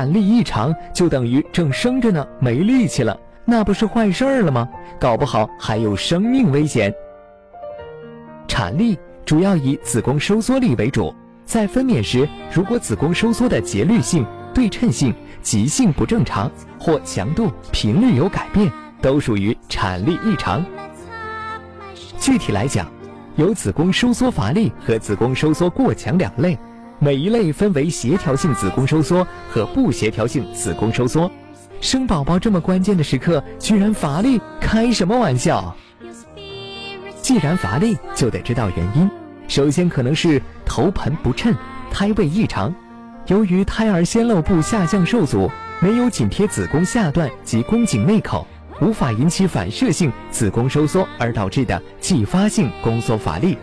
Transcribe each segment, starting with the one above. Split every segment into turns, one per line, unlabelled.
产力异常就等于正生着呢，没力气了，那不是坏事儿了吗？搞不好还有生命危险。产力主要以子宫收缩力为主，在分娩时，如果子宫收缩的节律性、对称性、急性不正常或强度、频率有改变，都属于产力异常。具体来讲，有子宫收缩乏力和子宫收缩过强两类，每一类分为协调性子宫收缩和不协调性子宫收缩。生宝宝这么关键的时刻，居然乏力，开什么玩笑？既然乏力，就得知道原因。首先可能是头盆不称、胎位异常，由于胎儿先漏部下降受阻，没有紧贴子宫下段及宫颈内口，无法引起反射性子宫收缩而导致的继发性宫缩乏力。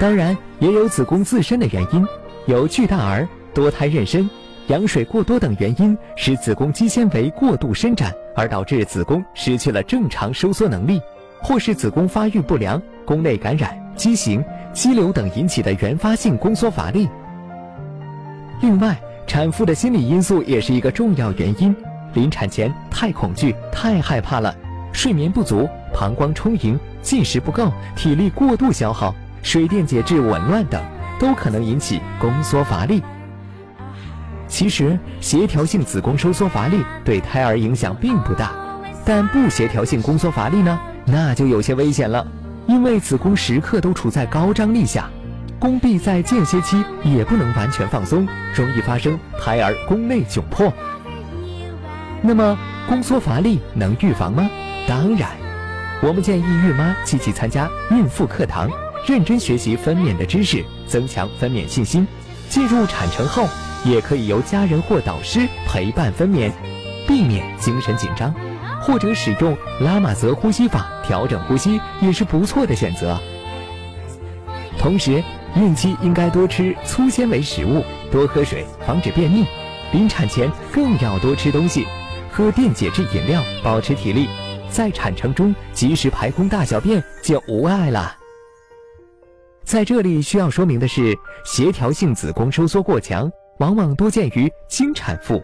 当然，也有子宫自身的原因，有巨大儿、多胎妊娠、羊水过多等原因，使子宫肌纤维过度伸展，而导致子宫失去了正常收缩能力。或是子宫发育不良、宫内感染、畸形、肌瘤等引起的原发性宫缩乏力。另外，产妇的心理因素也是一个重要原因。临产前太恐惧、太害怕了，睡眠不足、膀胱充盈、进食不够、体力过度消耗、水电解质紊乱等，都可能引起宫缩乏力。其实，协调性子宫收缩乏力对胎儿影响并不大，但不协调性宫缩乏力呢？那就有些危险了，因为子宫时刻都处在高张力下，宫壁在间歇期也不能完全放松，容易发生胎儿宫内窘迫。那么宫缩乏力能预防吗？当然，我们建议孕妈积极参加孕妇课堂，认真学习分娩的知识，增强分娩信心。进入产程后，也可以由家人或导师陪伴分娩，避免精神紧张。或者使用拉玛泽呼吸法调整呼吸也是不错的选择。同时，孕期应该多吃粗纤维食物，多喝水，防止便秘。临产前更要多吃东西，喝电解质饮料，保持体力。在产程中及时排空大小便就无碍了。在这里需要说明的是，协调性子宫收缩过强往往多见于经产妇。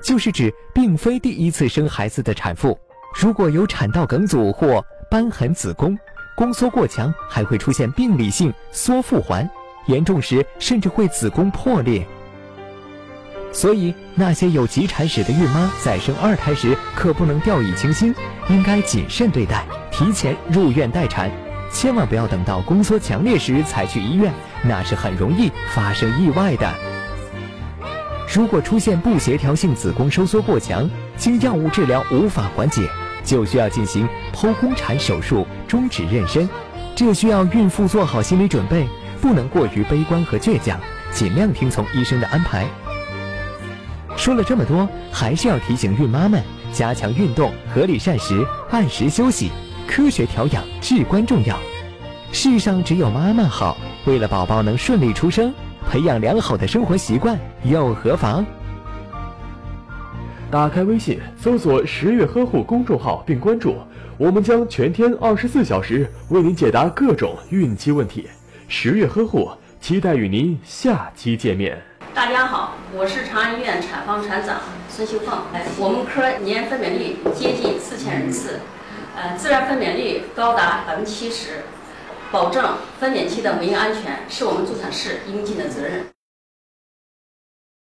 就是指并非第一次生孩子的产妇，如果有产道梗阻或瘢痕子宫，宫缩过强，还会出现病理性缩腹环，严重时甚至会子宫破裂。所以那些有急产史的孕妈在生二胎时可不能掉以轻心，应该谨慎对待，提前入院待产，千万不要等到宫缩强烈时才去医院，那是很容易发生意外的。如果出现不协调性子宫收缩过强，经药物治疗无法缓解，就需要进行剖宫产手术终止妊娠。这需要孕妇做好心理准备，不能过于悲观和倔强，尽量听从医生的安排。说了这么多，还是要提醒孕妈们加强运动、合理膳食、按时休息、科学调养至关重要。世上只有妈妈好，为了宝宝能顺利出生。培养良好的生活习惯又何妨？
打开微信，搜索“十月呵护”公众号并关注，我们将全天二十四小时为您解答各种孕期问题。十月呵护，期待与您下期见面。
大家好，我是长安医院产房产长孙秀凤。哎，我们科年分娩率接近四千人次，呃，自然分娩率高达百分之七十。保证分娩期的母婴安全是我们助产士应尽的责任。